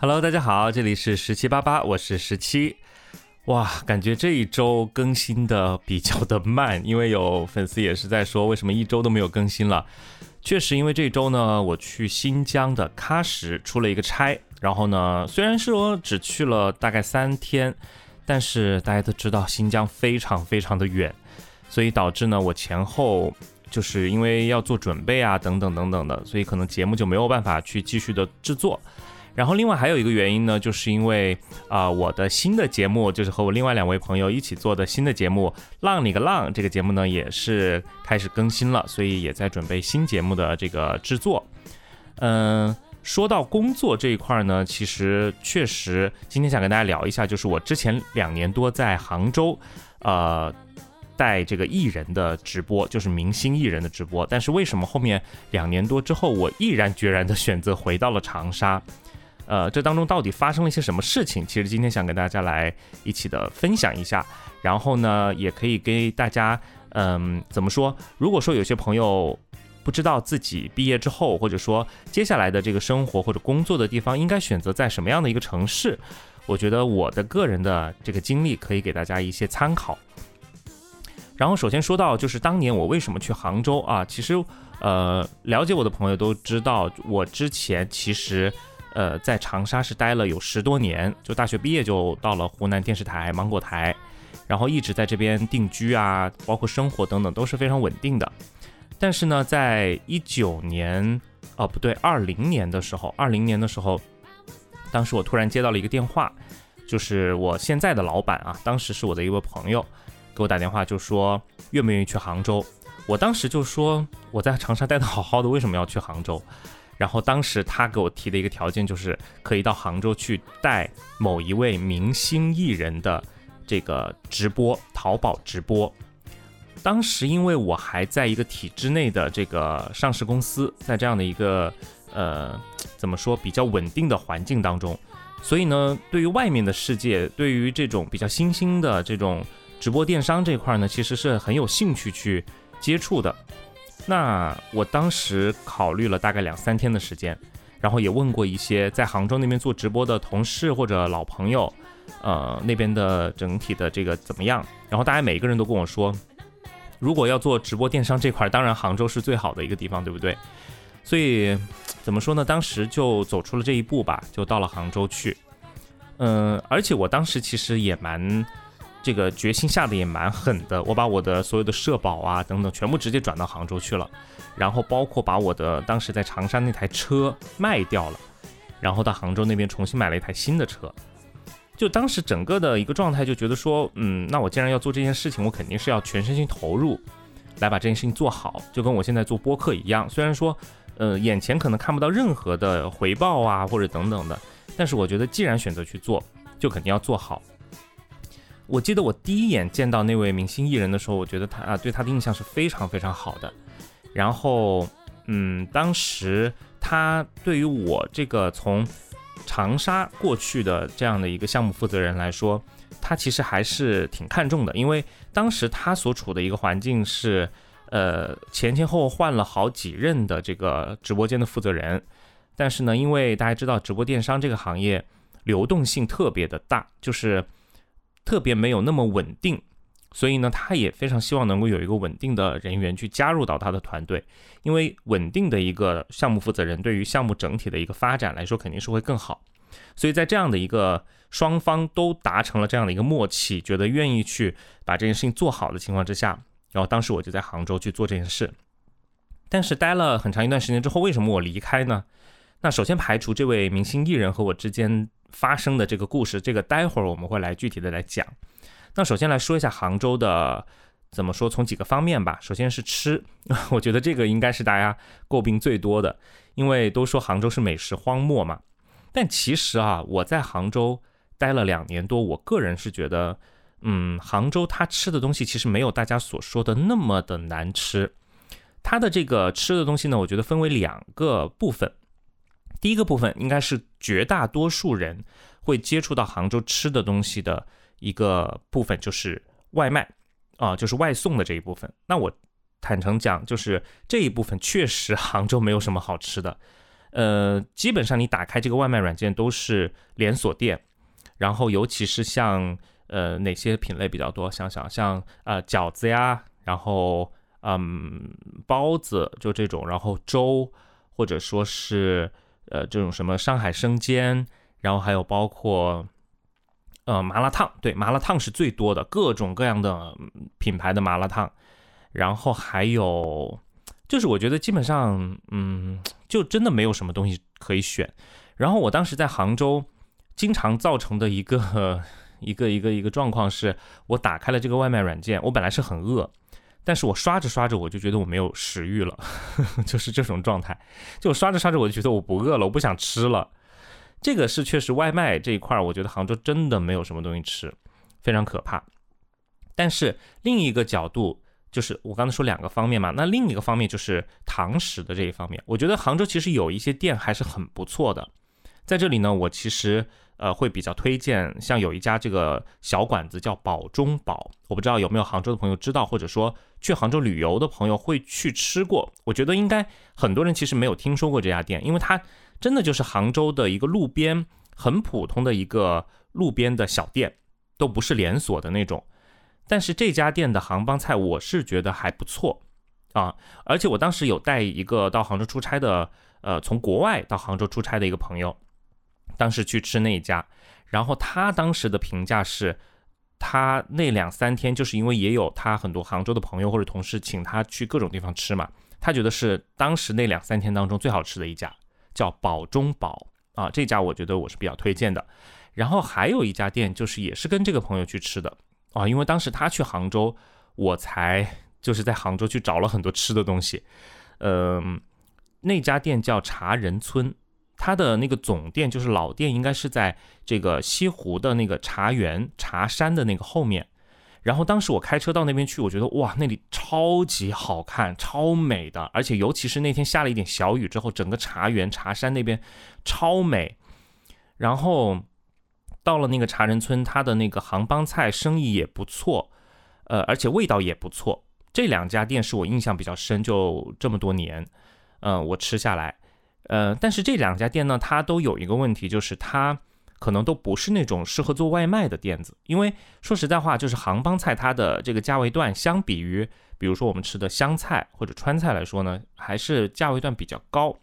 Hello，大家好，这里是十七八八，我是十七。哇，感觉这一周更新的比较的慢，因为有粉丝也是在说，为什么一周都没有更新了？确实，因为这周呢，我去新疆的喀什出了一个差，然后呢，虽然是我只去了大概三天，但是大家都知道新疆非常非常的远，所以导致呢，我前后就是因为要做准备啊，等等等等的，所以可能节目就没有办法去继续的制作。然后另外还有一个原因呢，就是因为啊，我的新的节目就是和我另外两位朋友一起做的新的节目《浪你个浪》这个节目呢，也是开始更新了，所以也在准备新节目的这个制作。嗯，说到工作这一块呢，其实确实今天想跟大家聊一下，就是我之前两年多在杭州，呃，带这个艺人的直播，就是明星艺人的直播。但是为什么后面两年多之后，我毅然决然的选择回到了长沙？呃，这当中到底发生了一些什么事情？其实今天想跟大家来一起的分享一下，然后呢，也可以给大家，嗯，怎么说？如果说有些朋友不知道自己毕业之后，或者说接下来的这个生活或者工作的地方应该选择在什么样的一个城市，我觉得我的个人的这个经历可以给大家一些参考。然后首先说到就是当年我为什么去杭州啊？其实，呃，了解我的朋友都知道，我之前其实。呃，在长沙是待了有十多年，就大学毕业就到了湖南电视台芒果台，然后一直在这边定居啊，包括生活等等都是非常稳定的。但是呢，在一九年，哦不对，二零年的时候，二零年的时候，当时我突然接到了一个电话，就是我现在的老板啊，当时是我的一位朋友给我打电话，就说愿不愿意去杭州。我当时就说我在长沙待的好好的，为什么要去杭州？然后当时他给我提的一个条件就是可以到杭州去带某一位明星艺人的这个直播，淘宝直播。当时因为我还在一个体制内的这个上市公司，在这样的一个呃怎么说比较稳定的环境当中，所以呢，对于外面的世界，对于这种比较新兴的这种直播电商这块呢，其实是很有兴趣去接触的。那我当时考虑了大概两三天的时间，然后也问过一些在杭州那边做直播的同事或者老朋友，呃，那边的整体的这个怎么样？然后大家每一个人都跟我说，如果要做直播电商这块，当然杭州是最好的一个地方，对不对？所以怎么说呢？当时就走出了这一步吧，就到了杭州去。嗯，而且我当时其实也蛮。这个决心下的也蛮狠的，我把我的所有的社保啊等等全部直接转到杭州去了，然后包括把我的当时在长沙那台车卖掉了，然后到杭州那边重新买了一台新的车。就当时整个的一个状态就觉得说，嗯，那我既然要做这件事情，我肯定是要全身心投入，来把这件事情做好，就跟我现在做播客一样。虽然说，呃，眼前可能看不到任何的回报啊或者等等的，但是我觉得既然选择去做，就肯定要做好。我记得我第一眼见到那位明星艺人的时候，我觉得他啊对他的印象是非常非常好的。然后，嗯，当时他对于我这个从长沙过去的这样的一个项目负责人来说，他其实还是挺看重的，因为当时他所处的一个环境是，呃，前前后后换了好几任的这个直播间的负责人。但是呢，因为大家知道直播电商这个行业流动性特别的大，就是。特别没有那么稳定，所以呢，他也非常希望能够有一个稳定的人员去加入到他的团队，因为稳定的一个项目负责人对于项目整体的一个发展来说肯定是会更好。所以在这样的一个双方都达成了这样的一个默契，觉得愿意去把这件事情做好的情况之下，然后当时我就在杭州去做这件事。但是待了很长一段时间之后，为什么我离开呢？那首先排除这位明星艺人和我之间。发生的这个故事，这个待会儿我们会来具体的来讲。那首先来说一下杭州的，怎么说？从几个方面吧。首先是吃，我觉得这个应该是大家诟病最多的，因为都说杭州是美食荒漠嘛。但其实啊，我在杭州待了两年多，我个人是觉得，嗯，杭州它吃的东西其实没有大家所说的那么的难吃。它的这个吃的东西呢，我觉得分为两个部分。第一个部分应该是绝大多数人会接触到杭州吃的东西的一个部分，就是外卖啊，就是外送的这一部分。那我坦诚讲，就是这一部分确实杭州没有什么好吃的。呃，基本上你打开这个外卖软件都是连锁店，然后尤其是像呃哪些品类比较多？想想像呃饺子呀，然后嗯包子就这种，然后粥或者说是呃这种什么上海生煎，然后还有包括呃麻辣烫，对，麻辣烫是最多的，各种各样的品牌的麻辣烫，然后还有。就是我觉得基本上，嗯，就真的没有什么东西可以选。然后我当时在杭州，经常造成的一个 一个一个一个状况是，我打开了这个外卖软件，我本来是很饿，但是我刷着刷着我就觉得我没有食欲了，就是这种状态。就刷着刷着我就觉得我不饿了，我不想吃了。这个是确实外卖这一块，我觉得杭州真的没有什么东西吃，非常可怕。但是另一个角度。就是我刚才说两个方面嘛，那另一个方面就是堂食的这一方面，我觉得杭州其实有一些店还是很不错的。在这里呢，我其实呃会比较推荐，像有一家这个小馆子叫宝中宝，我不知道有没有杭州的朋友知道，或者说去杭州旅游的朋友会去吃过。我觉得应该很多人其实没有听说过这家店，因为它真的就是杭州的一个路边很普通的一个路边的小店，都不是连锁的那种。但是这家店的杭帮菜我是觉得还不错啊，而且我当时有带一个到杭州出差的，呃，从国外到杭州出差的一个朋友，当时去吃那一家，然后他当时的评价是，他那两三天就是因为也有他很多杭州的朋友或者同事请他去各种地方吃嘛，他觉得是当时那两三天当中最好吃的一家，叫宝中宝啊，这家我觉得我是比较推荐的，然后还有一家店就是也是跟这个朋友去吃的。啊，因为当时他去杭州，我才就是在杭州去找了很多吃的东西。嗯，那家店叫茶人村，它的那个总店就是老店，应该是在这个西湖的那个茶园茶山的那个后面。然后当时我开车到那边去，我觉得哇，那里超级好看，超美的，而且尤其是那天下了一点小雨之后，整个茶园茶山那边超美。然后。到了那个茶人村，他的那个杭帮菜生意也不错，呃，而且味道也不错。这两家店是我印象比较深，就这么多年，嗯，我吃下来，呃，但是这两家店呢，它都有一个问题，就是它可能都不是那种适合做外卖的店子。因为说实在话，就是杭帮菜它的这个价位段，相比于比如说我们吃的湘菜或者川菜来说呢，还是价位段比较高。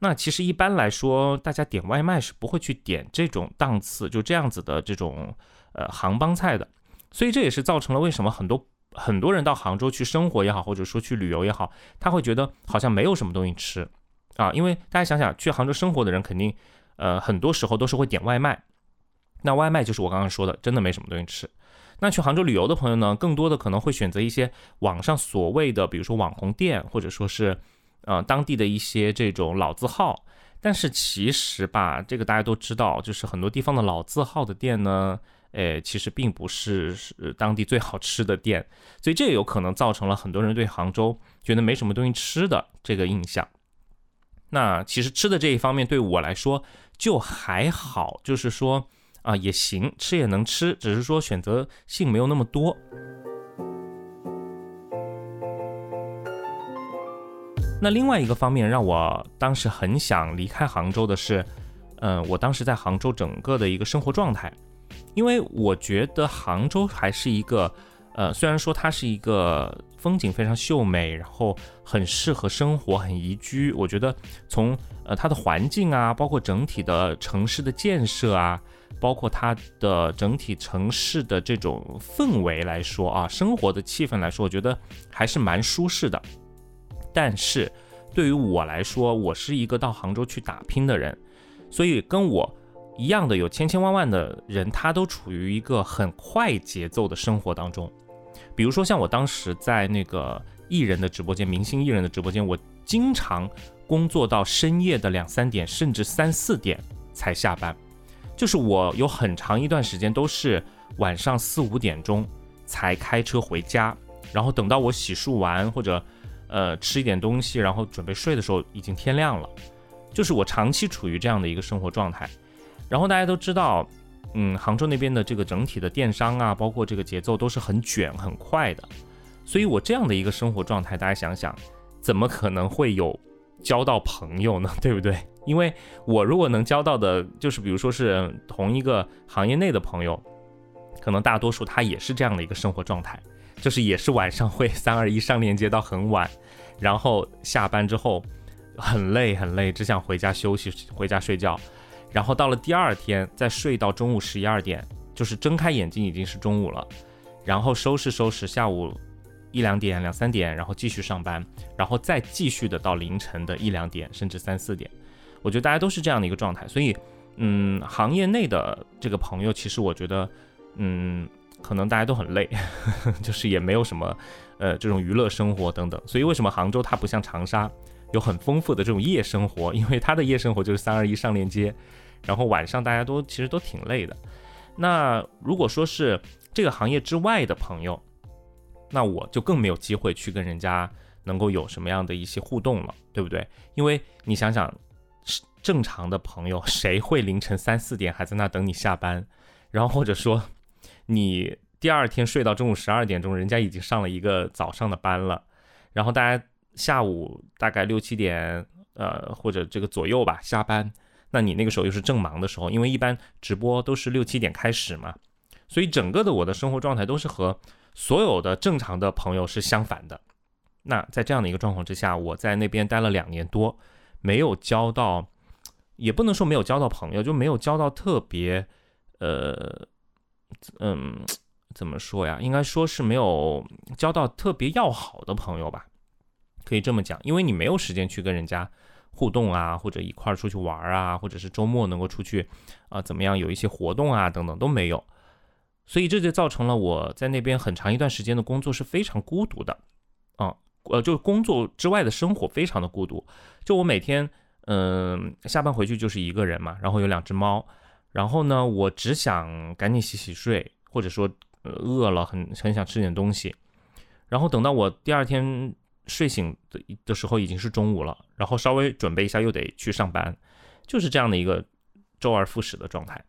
那其实一般来说，大家点外卖是不会去点这种档次就这样子的这种呃杭帮菜的，所以这也是造成了为什么很多很多人到杭州去生活也好，或者说去旅游也好，他会觉得好像没有什么东西吃啊，因为大家想想，去杭州生活的人肯定呃很多时候都是会点外卖，那外卖就是我刚刚说的，真的没什么东西吃。那去杭州旅游的朋友呢，更多的可能会选择一些网上所谓的，比如说网红店，或者说是。呃，当地的一些这种老字号，但是其实吧，这个大家都知道，就是很多地方的老字号的店呢，诶，其实并不是是当地最好吃的店，所以这也有可能造成了很多人对杭州觉得没什么东西吃的这个印象。那其实吃的这一方面对我来说就还好，就是说啊也行，吃也能吃，只是说选择性没有那么多。那另外一个方面让我当时很想离开杭州的是，嗯，我当时在杭州整个的一个生活状态，因为我觉得杭州还是一个，呃，虽然说它是一个风景非常秀美，然后很适合生活、很宜居，我觉得从呃它的环境啊，包括整体的城市的建设啊，包括它的整体城市的这种氛围来说啊，生活的气氛来说，我觉得还是蛮舒适的。但是，对于我来说，我是一个到杭州去打拼的人，所以跟我一样的有千千万万的人，他都处于一个很快节奏的生活当中。比如说，像我当时在那个艺人的直播间，明星艺人的直播间，我经常工作到深夜的两三点，甚至三四点才下班。就是我有很长一段时间都是晚上四五点钟才开车回家，然后等到我洗漱完或者。呃，吃一点东西，然后准备睡的时候，已经天亮了。就是我长期处于这样的一个生活状态。然后大家都知道，嗯，杭州那边的这个整体的电商啊，包括这个节奏都是很卷很快的。所以我这样的一个生活状态，大家想想，怎么可能会有交到朋友呢？对不对？因为我如果能交到的，就是比如说是同一个行业内的朋友，可能大多数他也是这样的一个生活状态，就是也是晚上会 三二一上链接到很晚，然后下班之后很累很累，只想回家休息，回家睡觉，然后到了第二天再睡到中午十一二点，就是睁开眼睛已经是中午了，然后收拾收拾，下午一两点两三点，然后继续上班，然后再继续的到凌晨的一两点甚至三四点。我觉得大家都是这样的一个状态，所以，嗯，行业内的这个朋友，其实我觉得，嗯，可能大家都很累，就是也没有什么，呃，这种娱乐生活等等。所以为什么杭州它不像长沙有很丰富的这种夜生活？因为它的夜生活就是三二一上链接，然后晚上大家都其实都挺累的。那如果说是这个行业之外的朋友，那我就更没有机会去跟人家能够有什么样的一些互动了，对不对？因为你想想。正常的朋友，谁会凌晨三四点还在那等你下班？然后或者说，你第二天睡到中午十二点钟，人家已经上了一个早上的班了。然后大家下午大概六七点，呃，或者这个左右吧下班。那你那个时候又是正忙的时候，因为一般直播都是六七点开始嘛，所以整个的我的生活状态都是和所有的正常的朋友是相反的。那在这样的一个状况之下，我在那边待了两年多，没有交到。也不能说没有交到朋友，就没有交到特别，呃，嗯，怎么说呀？应该说是没有交到特别要好的朋友吧，可以这么讲。因为你没有时间去跟人家互动啊，或者一块儿出去玩啊，或者是周末能够出去啊，怎么样有一些活动啊，等等都没有。所以这就造成了我在那边很长一段时间的工作是非常孤独的，啊，呃，就工作之外的生活非常的孤独。就我每天。嗯，下班回去就是一个人嘛，然后有两只猫，然后呢，我只想赶紧洗洗睡，或者说饿了很很想吃点东西，然后等到我第二天睡醒的的时候已经是中午了，然后稍微准备一下又得去上班，就是这样的一个周而复始的状态。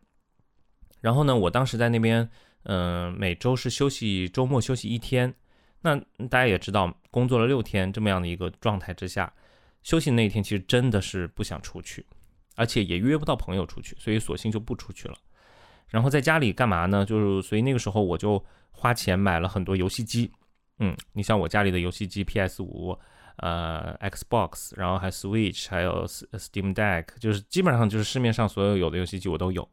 然后呢，我当时在那边，嗯，每周是休息周末休息一天，那大家也知道，工作了六天这么样的一个状态之下。休息那一天，其实真的是不想出去，而且也约不到朋友出去，所以索性就不出去了。然后在家里干嘛呢？就是所以那个时候我就花钱买了很多游戏机。嗯，你像我家里的游戏机，PS 五、呃 Xbox，然后还 Switch，还有 Steam Deck，就是基本上就是市面上所有有的游戏机我都有。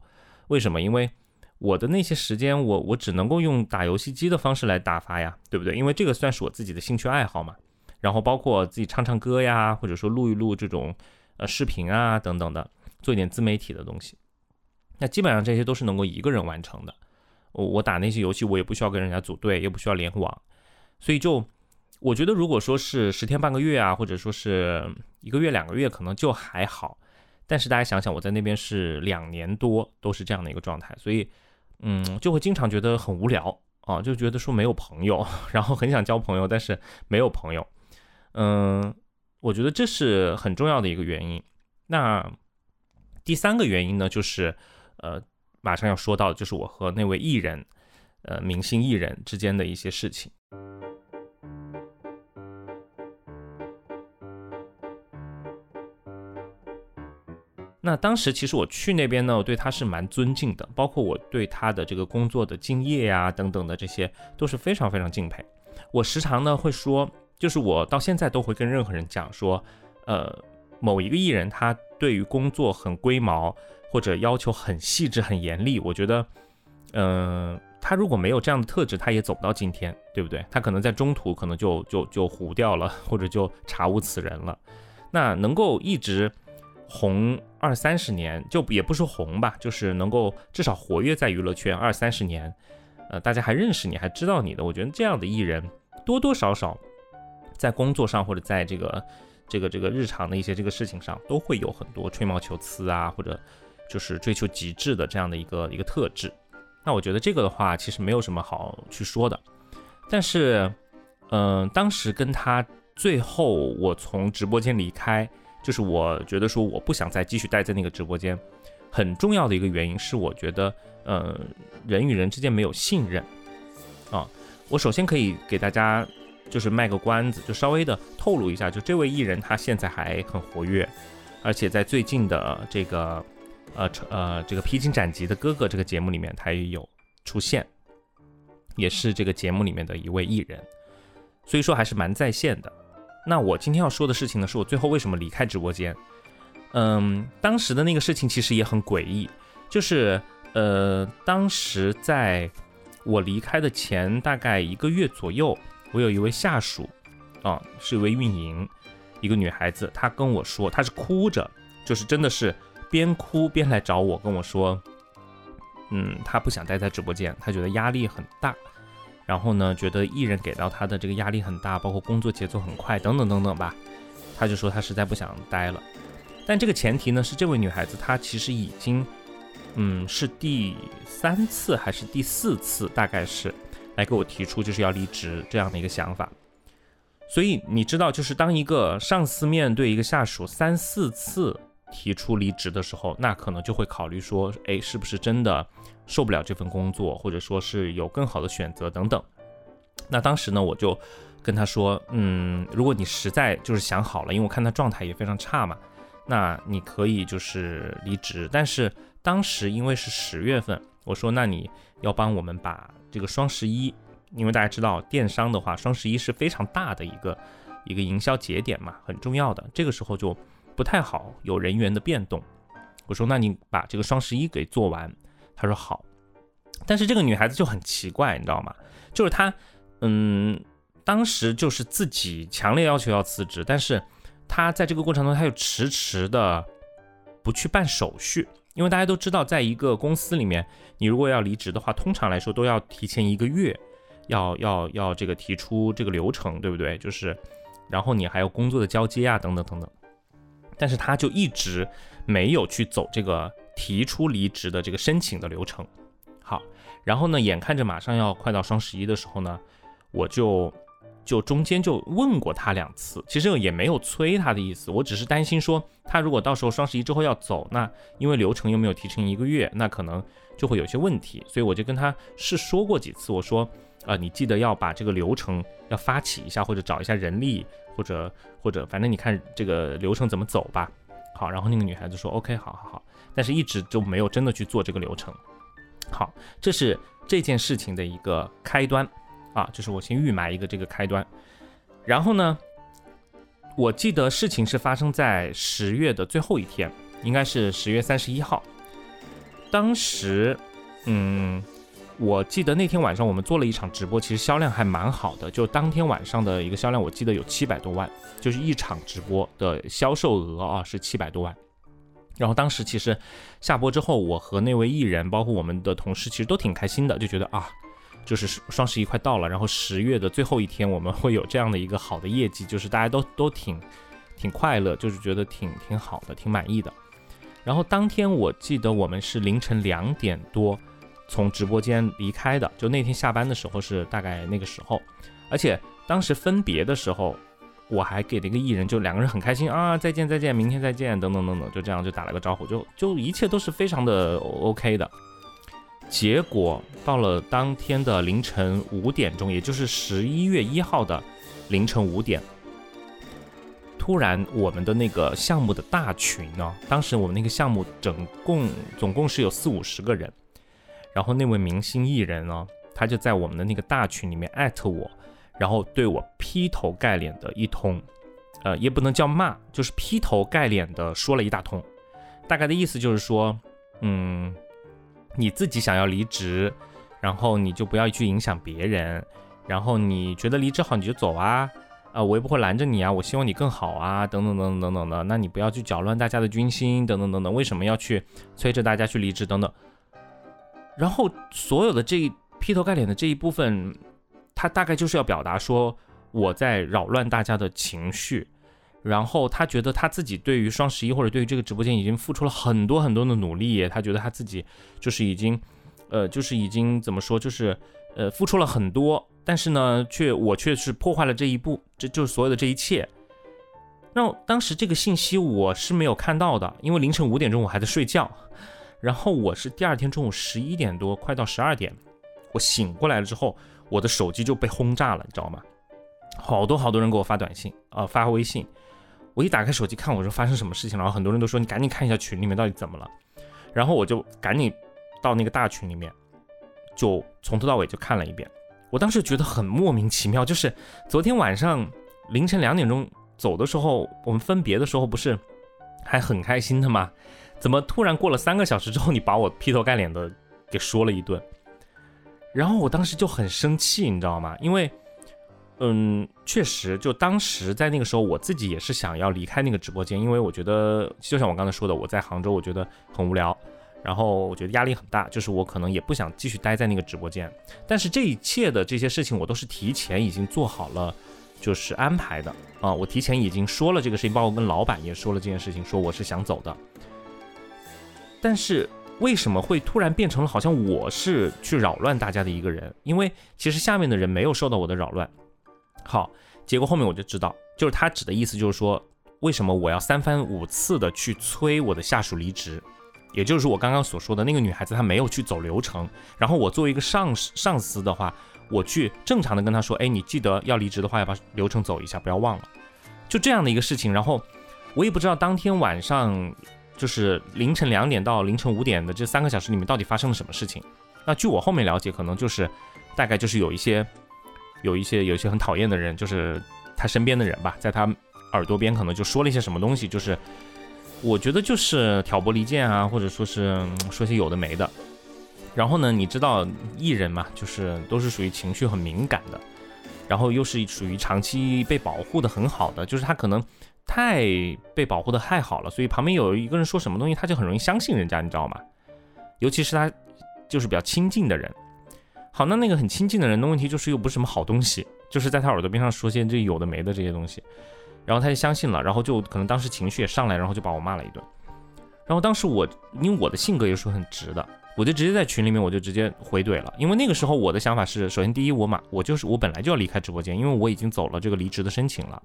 为什么？因为我的那些时间，我我只能够用打游戏机的方式来打发呀，对不对？因为这个算是我自己的兴趣爱好嘛。然后包括自己唱唱歌呀，或者说录一录这种呃视频啊等等的，做一点自媒体的东西。那基本上这些都是能够一个人完成的。我我打那些游戏，我也不需要跟人家组队，也不需要联网，所以就我觉得，如果说是十天半个月啊，或者说是一个月两个月，可能就还好。但是大家想想，我在那边是两年多，都是这样的一个状态，所以嗯，就会经常觉得很无聊啊，就觉得说没有朋友，然后很想交朋友，但是没有朋友。嗯，我觉得这是很重要的一个原因。那第三个原因呢，就是呃，马上要说到的，就是我和那位艺人，呃，明星艺人之间的一些事情。那当时其实我去那边呢，我对他是蛮尊敬的，包括我对他的这个工作的敬业呀等等的这些，都是非常非常敬佩。我时常呢会说。就是我到现在都会跟任何人讲说，呃，某一个艺人他对于工作很龟毛，或者要求很细致、很严厉。我觉得，嗯，他如果没有这样的特质，他也走不到今天，对不对？他可能在中途可能就就就糊掉了，或者就查无此人了。那能够一直红二三十年，就也不说红吧，就是能够至少活跃在娱乐圈二三十年，呃，大家还认识你，还知道你的，我觉得这样的艺人多多少少。在工作上或者在这个这个这个日常的一些这个事情上，都会有很多吹毛求疵啊，或者就是追求极致的这样的一个一个特质。那我觉得这个的话，其实没有什么好去说的。但是，嗯，当时跟他最后我从直播间离开，就是我觉得说我不想再继续待在那个直播间，很重要的一个原因是，我觉得，嗯，人与人之间没有信任啊。我首先可以给大家。就是卖个关子，就稍微的透露一下，就这位艺人他现在还很活跃，而且在最近的这个呃呃这个披荆斩棘的哥哥这个节目里面，他也有出现，也是这个节目里面的一位艺人，所以说还是蛮在线的。那我今天要说的事情呢，是我最后为什么离开直播间。嗯，当时的那个事情其实也很诡异，就是呃，当时在我离开的前大概一个月左右。我有一位下属，啊，是一位运营，一个女孩子，她跟我说，她是哭着，就是真的是边哭边来找我，跟我说，嗯，她不想待在直播间，她觉得压力很大，然后呢，觉得艺人给到她的这个压力很大，包括工作节奏很快，等等等等吧，她就说她实在不想待了。但这个前提呢，是这位女孩子她其实已经，嗯，是第三次还是第四次，大概是。来给我提出就是要离职这样的一个想法，所以你知道，就是当一个上司面对一个下属三四次提出离职的时候，那可能就会考虑说，哎，是不是真的受不了这份工作，或者说是有更好的选择等等。那当时呢，我就跟他说，嗯，如果你实在就是想好了，因为我看他状态也非常差嘛，那你可以就是离职。但是当时因为是十月份，我说，那你要帮我们把。这个双十一，因为大家知道电商的话，双十一是非常大的一个一个营销节点嘛，很重要的。这个时候就不太好有人员的变动。我说，那你把这个双十一给做完。他说好。但是这个女孩子就很奇怪，你知道吗？就是她，嗯，当时就是自己强烈要求要辞职，但是她在这个过程中，她又迟迟的不去办手续。因为大家都知道，在一个公司里面，你如果要离职的话，通常来说都要提前一个月，要要要这个提出这个流程，对不对？就是，然后你还有工作的交接啊，等等等等。但是他就一直没有去走这个提出离职的这个申请的流程。好，然后呢，眼看着马上要快到双十一的时候呢，我就。就中间就问过他两次，其实也没有催他的意思，我只是担心说他如果到时候双十一之后要走，那因为流程又没有提成一个月，那可能就会有些问题，所以我就跟他是说过几次，我说，呃，你记得要把这个流程要发起一下，或者找一下人力，或者或者反正你看这个流程怎么走吧。好，然后那个女孩子说 OK，好好好，但是一直就没有真的去做这个流程。好，这是这件事情的一个开端。啊，就是我先预埋一个这个开端，然后呢，我记得事情是发生在十月的最后一天，应该是十月三十一号。当时，嗯，我记得那天晚上我们做了一场直播，其实销量还蛮好的，就当天晚上的一个销量，我记得有七百多万，就是一场直播的销售额啊是七百多万。然后当时其实下播之后，我和那位艺人，包括我们的同事，其实都挺开心的，就觉得啊。就是双十一快到了，然后十月的最后一天，我们会有这样的一个好的业绩，就是大家都都挺挺快乐，就是觉得挺挺好的，挺满意的。然后当天我记得我们是凌晨两点多从直播间离开的，就那天下班的时候是大概那个时候，而且当时分别的时候，我还给了一个艺人，就两个人很开心啊，再见再见，明天再见，等等等等，就这样就打了个招呼，就 就一切都是非常的 OK 的。结果到了当天的凌晨五点钟，也就是十一月一号的凌晨五点，突然我们的那个项目的大群呢，当时我们那个项目总共总共是有四五十个人，然后那位明星艺人呢，他就在我们的那个大群里面艾特我，然后对我劈头盖脸的一通，呃，也不能叫骂，就是劈头盖脸的说了一大通，大概的意思就是说，嗯。你自己想要离职，然后你就不要去影响别人，然后你觉得离职好你就走啊，啊，我也不会拦着你啊，我希望你更好啊，等等等等等等的，那你不要去搅乱大家的军心，等等等等，为什么要去催着大家去离职等等？然后所有的这一劈头盖脸的这一部分，他大概就是要表达说我在扰乱大家的情绪。然后他觉得他自己对于双十一或者对于这个直播间已经付出了很多很多的努力，他觉得他自己就是已经，呃，就是已经怎么说，就是呃付出了很多，但是呢，却我却是破坏了这一步，这就是所有的这一切。那当时这个信息我是没有看到的，因为凌晨五点钟我还在睡觉，然后我是第二天中午十一点多，快到十二点，我醒过来了之后，我的手机就被轰炸了，你知道吗？好多好多人给我发短信啊，发微信。我一打开手机看，我说发生什么事情了？然后很多人都说你赶紧看一下群里面到底怎么了。然后我就赶紧到那个大群里面，就从头到尾就看了一遍。我当时觉得很莫名其妙，就是昨天晚上凌晨两点钟走的时候，我们分别的时候不是还很开心的吗？怎么突然过了三个小时之后，你把我劈头盖脸的给说了一顿？然后我当时就很生气，你知道吗？因为。嗯，确实，就当时在那个时候，我自己也是想要离开那个直播间，因为我觉得，就像我刚才说的，我在杭州，我觉得很无聊，然后我觉得压力很大，就是我可能也不想继续待在那个直播间。但是这一切的这些事情，我都是提前已经做好了，就是安排的啊，我提前已经说了这个事情，包括跟老板也说了这件事情，说我是想走的。但是为什么会突然变成了好像我是去扰乱大家的一个人？因为其实下面的人没有受到我的扰乱。好，结果后面我就知道，就是他指的意思就是说，为什么我要三番五次的去催我的下属离职，也就是我刚刚所说的那个女孩子她没有去走流程，然后我作为一个上上司的话，我去正常的跟她说，哎，你记得要离职的话要把流程走一下，不要忘了，就这样的一个事情。然后我也不知道当天晚上就是凌晨两点到凌晨五点的这三个小时里面到底发生了什么事情。那据我后面了解，可能就是大概就是有一些。有一些有一些很讨厌的人，就是他身边的人吧，在他耳朵边可能就说了一些什么东西，就是我觉得就是挑拨离间啊，或者说是说些有的没的。然后呢，你知道艺人嘛，就是都是属于情绪很敏感的，然后又是属于长期被保护的很好的，就是他可能太被保护的太好了，所以旁边有一个人说什么东西，他就很容易相信人家，你知道吗？尤其是他就是比较亲近的人。好，那那个很亲近的人的问题就是又不是什么好东西，就是在他耳朵边上说些这有的没的这些东西，然后他就相信了，然后就可能当时情绪也上来，然后就把我骂了一顿。然后当时我因为我的性格也是很直的，我就直接在群里面我就直接回怼了，因为那个时候我的想法是，首先第一我马我就是我本来就要离开直播间，因为我已经走了这个离职的申请了。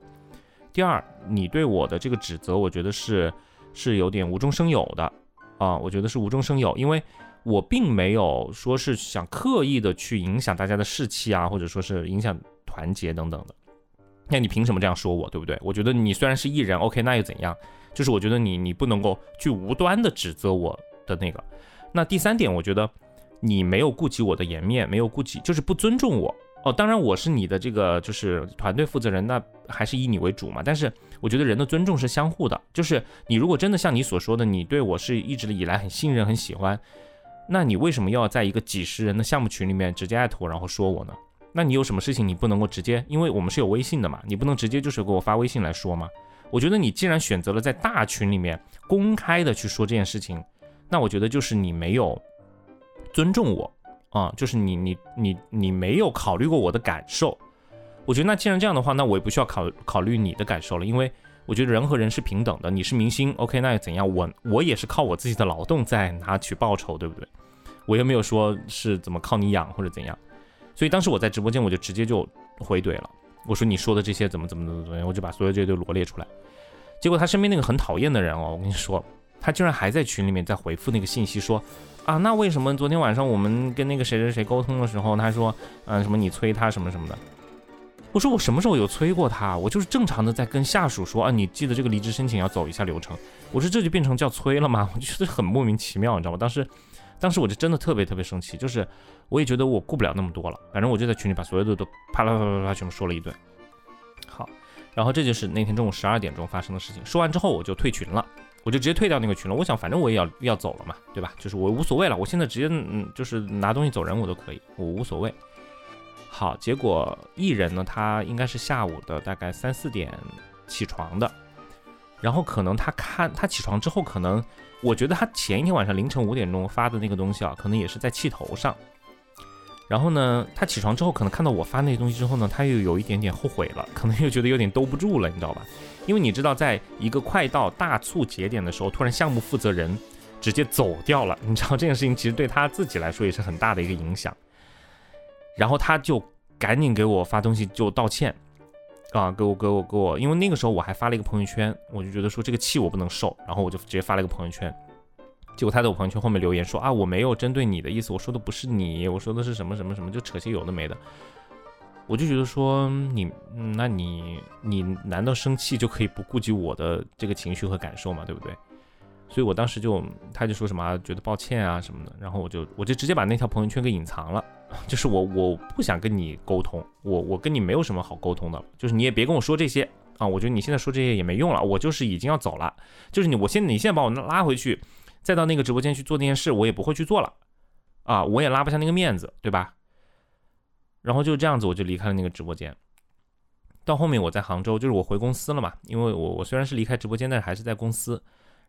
第二，你对我的这个指责，我觉得是是有点无中生有的啊，我觉得是无中生有，因为。我并没有说是想刻意的去影响大家的士气啊，或者说是影响团结等等的。那你凭什么这样说我，对不对？我觉得你虽然是艺人，OK，那又怎样？就是我觉得你你不能够去无端的指责我的那个。那第三点，我觉得你没有顾及我的颜面，没有顾及，就是不尊重我。哦，当然我是你的这个就是团队负责人，那还是以你为主嘛。但是我觉得人的尊重是相互的，就是你如果真的像你所说的，你对我是一直以来很信任、很喜欢。那你为什么要在一个几十人的项目群里面直接艾特我，然后说我呢？那你有什么事情你不能够直接？因为我们是有微信的嘛，你不能直接就是给我发微信来说吗？我觉得你既然选择了在大群里面公开的去说这件事情，那我觉得就是你没有尊重我啊，就是你你你你没有考虑过我的感受。我觉得那既然这样的话，那我也不需要考考虑你的感受了，因为我觉得人和人是平等的。你是明星，OK，那又怎样？我我也是靠我自己的劳动在拿取报酬，对不对？我又没有说是怎么靠你养或者怎样，所以当时我在直播间我就直接就回怼了，我说你说的这些怎么怎么怎么怎么样，我就把所有这些都罗列出来。结果他身边那个很讨厌的人哦，我跟你说，他居然还在群里面在回复那个信息说啊，那为什么昨天晚上我们跟那个谁谁谁沟通的时候，他说嗯什么你催他什么什么的？我说我什么时候有催过他？我就是正常的在跟下属说啊，你记得这个离职申请要走一下流程。我说这就变成叫催了吗？我就觉得很莫名其妙，你知道吗？当时。当时我就真的特别特别生气，就是我也觉得我顾不了那么多了，反正我就在群里把所有的都啪啦啪啦啪啦全部说了一顿。好，然后这就是那天中午十二点钟发生的事情。说完之后我就退群了，我就直接退掉那个群了。我想反正我也要要走了嘛，对吧？就是我无所谓了，我现在直接嗯就是拿东西走人我都可以，我无所谓。好，结果艺人呢，他应该是下午的大概三四点起床的，然后可能他看他起床之后可能。我觉得他前一天晚上凌晨五点钟发的那个东西啊，可能也是在气头上。然后呢，他起床之后可能看到我发那些东西之后呢，他又有一点点后悔了，可能又觉得有点兜不住了，你知道吧？因为你知道，在一个快到大促节点的时候，突然项目负责人直接走掉了，你知道这件事情其实对他自己来说也是很大的一个影响。然后他就赶紧给我发东西就道歉。啊，给我给我给我，因为那个时候我还发了一个朋友圈，我就觉得说这个气我不能受，然后我就直接发了一个朋友圈。结果他在我朋友圈后面留言说啊，我没有针对你的意思，我说的不是你，我说的是什么什么什么，就扯些有的没的。我就觉得说你，那你你难道生气就可以不顾及我的这个情绪和感受吗？对不对？所以我当时就他就说什么觉得抱歉啊什么的，然后我就我就直接把那条朋友圈给隐藏了，就是我我不想跟你沟通，我我跟你没有什么好沟通的，就是你也别跟我说这些啊，我觉得你现在说这些也没用了，我就是已经要走了，就是你我现你现在把我拉回去，再到那个直播间去做那件事，我也不会去做了，啊，我也拉不下那个面子，对吧？然后就这样子，我就离开了那个直播间。到后面我在杭州，就是我回公司了嘛，因为我我虽然是离开直播间，但是还是在公司，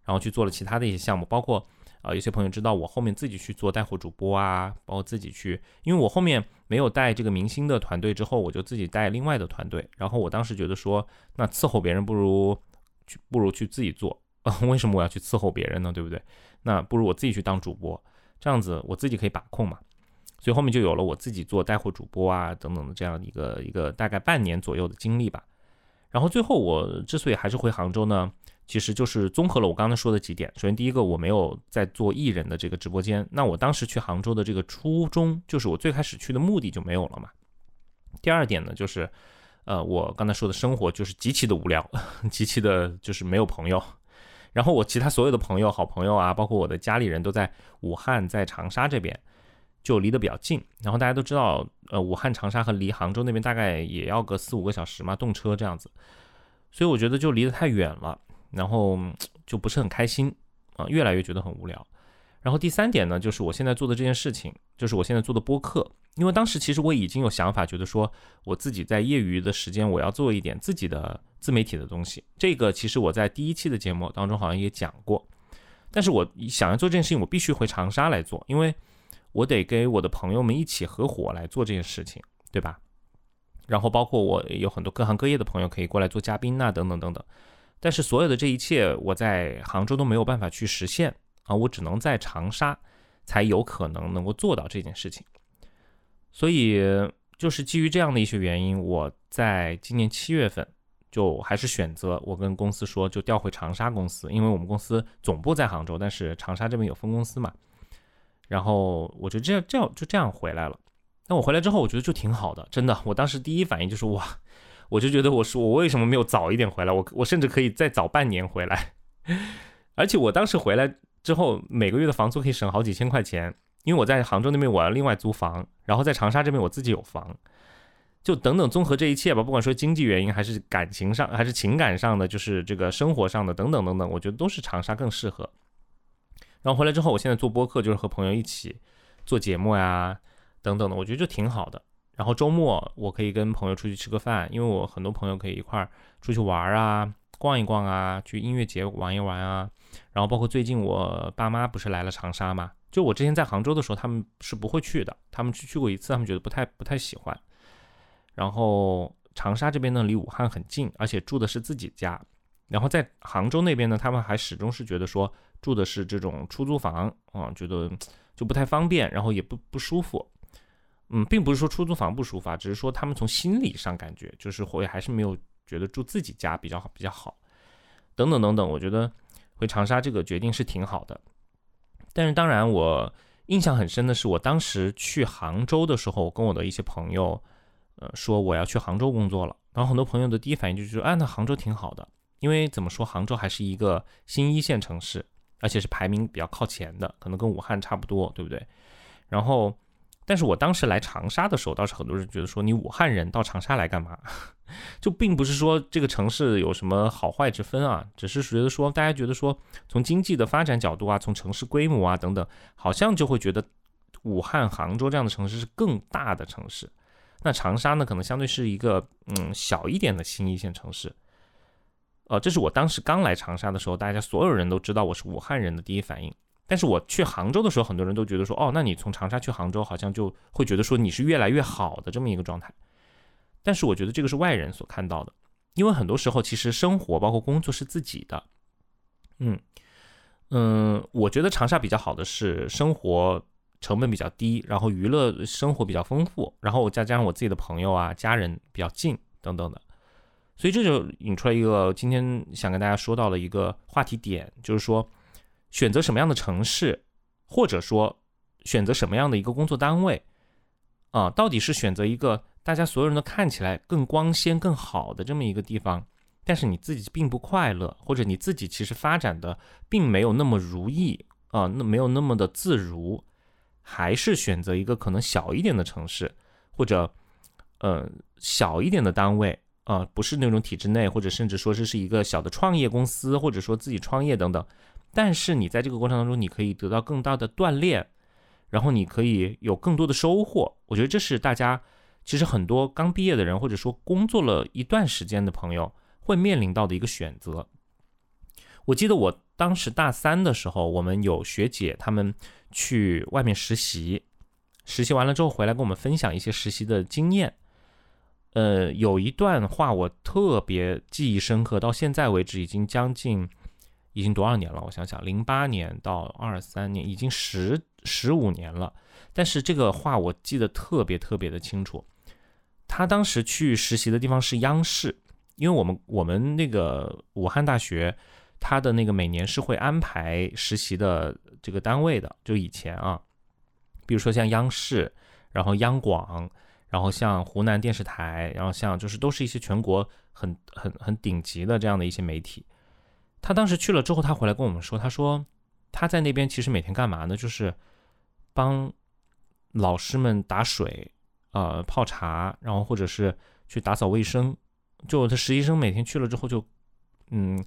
然后去做了其他的一些项目，包括啊，有些朋友知道我后面自己去做带货主播啊，包括自己去，因为我后面没有带这个明星的团队之后，我就自己带另外的团队。然后我当时觉得说，那伺候别人不如去不如去自己做啊，为什么我要去伺候别人呢？对不对？那不如我自己去当主播，这样子我自己可以把控嘛。所以后面就有了我自己做带货主播啊等等的这样一个一个大概半年左右的经历吧。然后最后我之所以还是回杭州呢，其实就是综合了我刚才说的几点。首先第一个，我没有在做艺人的这个直播间，那我当时去杭州的这个初衷，就是我最开始去的目的就没有了嘛。第二点呢，就是呃我刚才说的生活就是极其的无聊，极其的就是没有朋友。然后我其他所有的朋友、好朋友啊，包括我的家里人都在武汉、在长沙这边。就离得比较近，然后大家都知道，呃，武汉、长沙和离杭州那边大概也要个四五个小时嘛，动车这样子，所以我觉得就离得太远了，然后就不是很开心啊，越来越觉得很无聊。然后第三点呢，就是我现在做的这件事情，就是我现在做的播客，因为当时其实我已经有想法，觉得说我自己在业余的时间我要做一点自己的自媒体的东西。这个其实我在第一期的节目当中好像也讲过，但是我想要做这件事情，我必须回长沙来做，因为。我得跟我的朋友们一起合伙来做这件事情，对吧？然后包括我有很多各行各业的朋友可以过来做嘉宾呐，等等等等。但是所有的这一切，我在杭州都没有办法去实现啊，我只能在长沙才有可能能够做到这件事情。所以就是基于这样的一些原因，我在今年七月份就还是选择我跟公司说，就调回长沙公司，因为我们公司总部在杭州，但是长沙这边有分公司嘛。然后我就这样这样就这样回来了。那我回来之后，我觉得就挺好的，真的。我当时第一反应就是哇，我就觉得我说我为什么没有早一点回来？我我甚至可以再早半年回来。而且我当时回来之后，每个月的房租可以省好几千块钱，因为我在杭州那边我要另外租房，然后在长沙这边我自己有房，就等等综合这一切吧，不管说经济原因还是感情上还是情感上的，就是这个生活上的等等等等，我觉得都是长沙更适合。然后回来之后，我现在做播客，就是和朋友一起做节目呀，等等的，我觉得就挺好的。然后周末我可以跟朋友出去吃个饭，因为我很多朋友可以一块儿出去玩啊，逛一逛啊，去音乐节玩一玩啊。然后包括最近我爸妈不是来了长沙嘛，就我之前在杭州的时候，他们是不会去的，他们去去过一次，他们觉得不太不太喜欢。然后长沙这边呢，离武汉很近，而且住的是自己家。然后在杭州那边呢，他们还始终是觉得说。住的是这种出租房啊，觉得就不太方便，然后也不不舒服。嗯，并不是说出租房不舒服啊，只是说他们从心理上感觉就是会还是没有觉得住自己家比较好比较好。等等等等，我觉得回长沙这个决定是挺好的。但是当然，我印象很深的是，我当时去杭州的时候，我跟我的一些朋友，呃，说我要去杭州工作了。然后很多朋友的第一反应就是说，哎，那杭州挺好的，因为怎么说，杭州还是一个新一线城市。而且是排名比较靠前的，可能跟武汉差不多，对不对？然后，但是我当时来长沙的时候，倒是很多人觉得说，你武汉人到长沙来干嘛？就并不是说这个城市有什么好坏之分啊，只是觉得说，大家觉得说，从经济的发展角度啊，从城市规模啊等等，好像就会觉得武汉、杭州这样的城市是更大的城市，那长沙呢，可能相对是一个嗯小一点的新一线城市。呃，这是我当时刚来长沙的时候，大家所有人都知道我是武汉人的第一反应。但是我去杭州的时候，很多人都觉得说，哦，那你从长沙去杭州，好像就会觉得说你是越来越好的这么一个状态。但是我觉得这个是外人所看到的，因为很多时候其实生活包括工作是自己的。嗯嗯，我觉得长沙比较好的是生活成本比较低，然后娱乐生活比较丰富，然后再加上我自己的朋友啊、家人比较近等等的。所以这就引出来一个今天想跟大家说到的一个话题点，就是说选择什么样的城市，或者说选择什么样的一个工作单位，啊，到底是选择一个大家所有人都看起来更光鲜、更好的这么一个地方，但是你自己并不快乐，或者你自己其实发展的并没有那么如意啊，那没有那么的自如，还是选择一个可能小一点的城市，或者呃小一点的单位啊，不是那种体制内，或者甚至说这是一个小的创业公司，或者说自己创业等等。但是你在这个过程当中，你可以得到更大的锻炼，然后你可以有更多的收获。我觉得这是大家其实很多刚毕业的人，或者说工作了一段时间的朋友会面临到的一个选择。我记得我当时大三的时候，我们有学姐他们去外面实习，实习完了之后回来跟我们分享一些实习的经验。呃，有一段话我特别记忆深刻，到现在为止已经将近。已经多少年了？我想想，零八年到二三年，已经十十五年了。但是这个话我记得特别特别的清楚。他当时去实习的地方是央视，因为我们我们那个武汉大学，他的那个每年是会安排实习的这个单位的。就以前啊，比如说像央视，然后央广，然后像湖南电视台，然后像就是都是一些全国很很很顶级的这样的一些媒体。他当时去了之后，他回来跟我们说：“他说他在那边其实每天干嘛呢？就是帮老师们打水，呃，泡茶，然后或者是去打扫卫生。就他实习生每天去了之后，就嗯，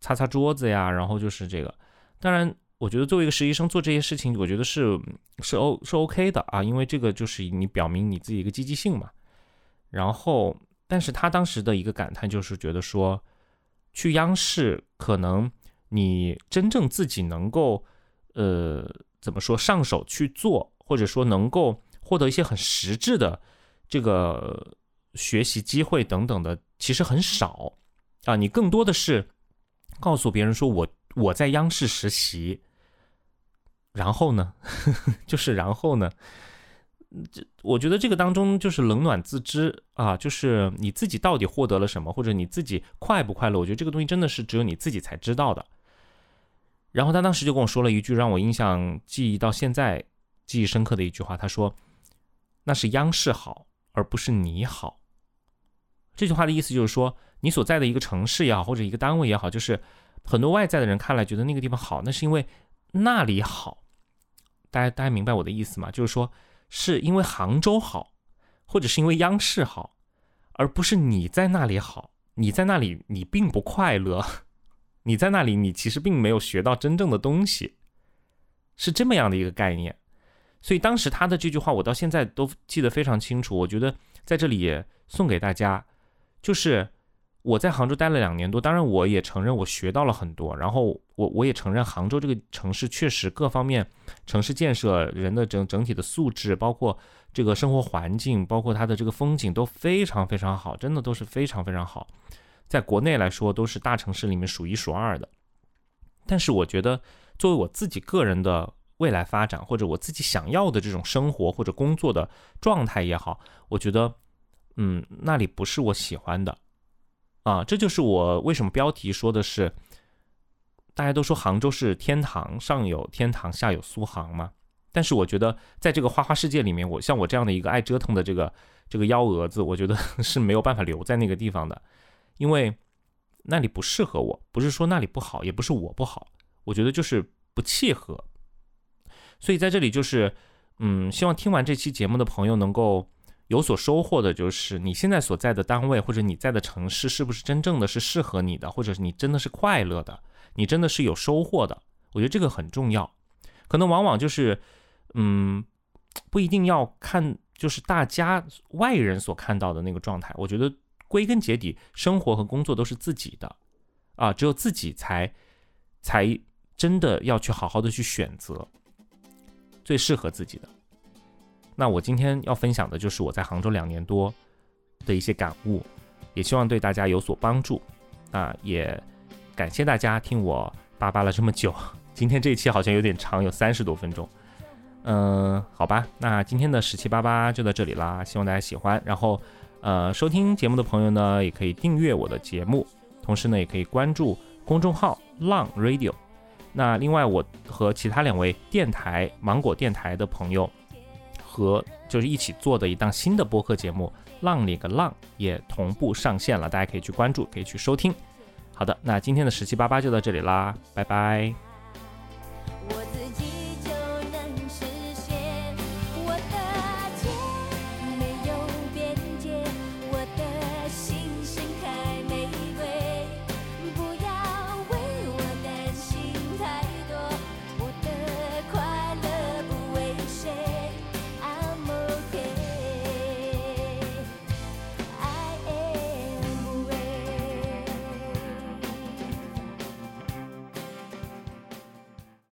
擦擦桌子呀，然后就是这个。当然，我觉得作为一个实习生做这些事情，我觉得是是 O 是 OK 的啊，因为这个就是你表明你自己一个积极性嘛。然后，但是他当时的一个感叹就是觉得说。”去央视，可能你真正自己能够，呃，怎么说，上手去做，或者说能够获得一些很实质的这个学习机会等等的，其实很少啊。你更多的是告诉别人说，我我在央视实习，然后呢，就是然后呢。这我觉得这个当中就是冷暖自知啊，就是你自己到底获得了什么，或者你自己快不快乐？我觉得这个东西真的是只有你自己才知道的。然后他当时就跟我说了一句让我印象记忆到现在记忆深刻的一句话，他说：“那是央视好，而不是你好。”这句话的意思就是说，你所在的一个城市也好，或者一个单位也好，就是很多外在的人看来觉得那个地方好，那是因为那里好。大家大家明白我的意思吗？就是说。是因为杭州好，或者是因为央视好，而不是你在那里好。你在那里，你并不快乐。你在那里，你其实并没有学到真正的东西，是这么样的一个概念。所以当时他的这句话，我到现在都记得非常清楚。我觉得在这里也送给大家，就是。我在杭州待了两年多，当然我也承认我学到了很多，然后我我也承认杭州这个城市确实各方面城市建设、人的整整体的素质，包括这个生活环境，包括它的这个风景都非常非常好，真的都是非常非常好，在国内来说都是大城市里面数一数二的。但是我觉得作为我自己个人的未来发展，或者我自己想要的这种生活或者工作的状态也好，我觉得嗯那里不是我喜欢的。啊，这就是我为什么标题说的是，大家都说杭州是天堂，上有天堂，下有苏杭嘛。但是我觉得，在这个花花世界里面，我像我这样的一个爱折腾的这个这个幺蛾子，我觉得 是没有办法留在那个地方的，因为那里不适合我。不是说那里不好，也不是我不好，我觉得就是不契合。所以在这里就是，嗯，希望听完这期节目的朋友能够。有所收获的就是你现在所在的单位或者你在的城市是不是真正的是适合你的，或者是你真的是快乐的，你真的是有收获的。我觉得这个很重要。可能往往就是，嗯，不一定要看就是大家外人所看到的那个状态。我觉得归根结底，生活和工作都是自己的，啊，只有自己才才真的要去好好的去选择最适合自己的。那我今天要分享的就是我在杭州两年多的一些感悟，也希望对大家有所帮助。啊，也感谢大家听我叭叭了这么久，今天这一期好像有点长，有三十多分钟。嗯，好吧，那今天的十七八八就到这里啦，希望大家喜欢。然后，呃，收听节目的朋友呢，也可以订阅我的节目，同时呢，也可以关注公众号浪 Radio。那另外，我和其他两位电台芒果电台的朋友。和就是一起做的一档新的播客节目《浪里个浪》也同步上线了，大家可以去关注，可以去收听。好的，那今天的十七八八就到这里啦，拜拜。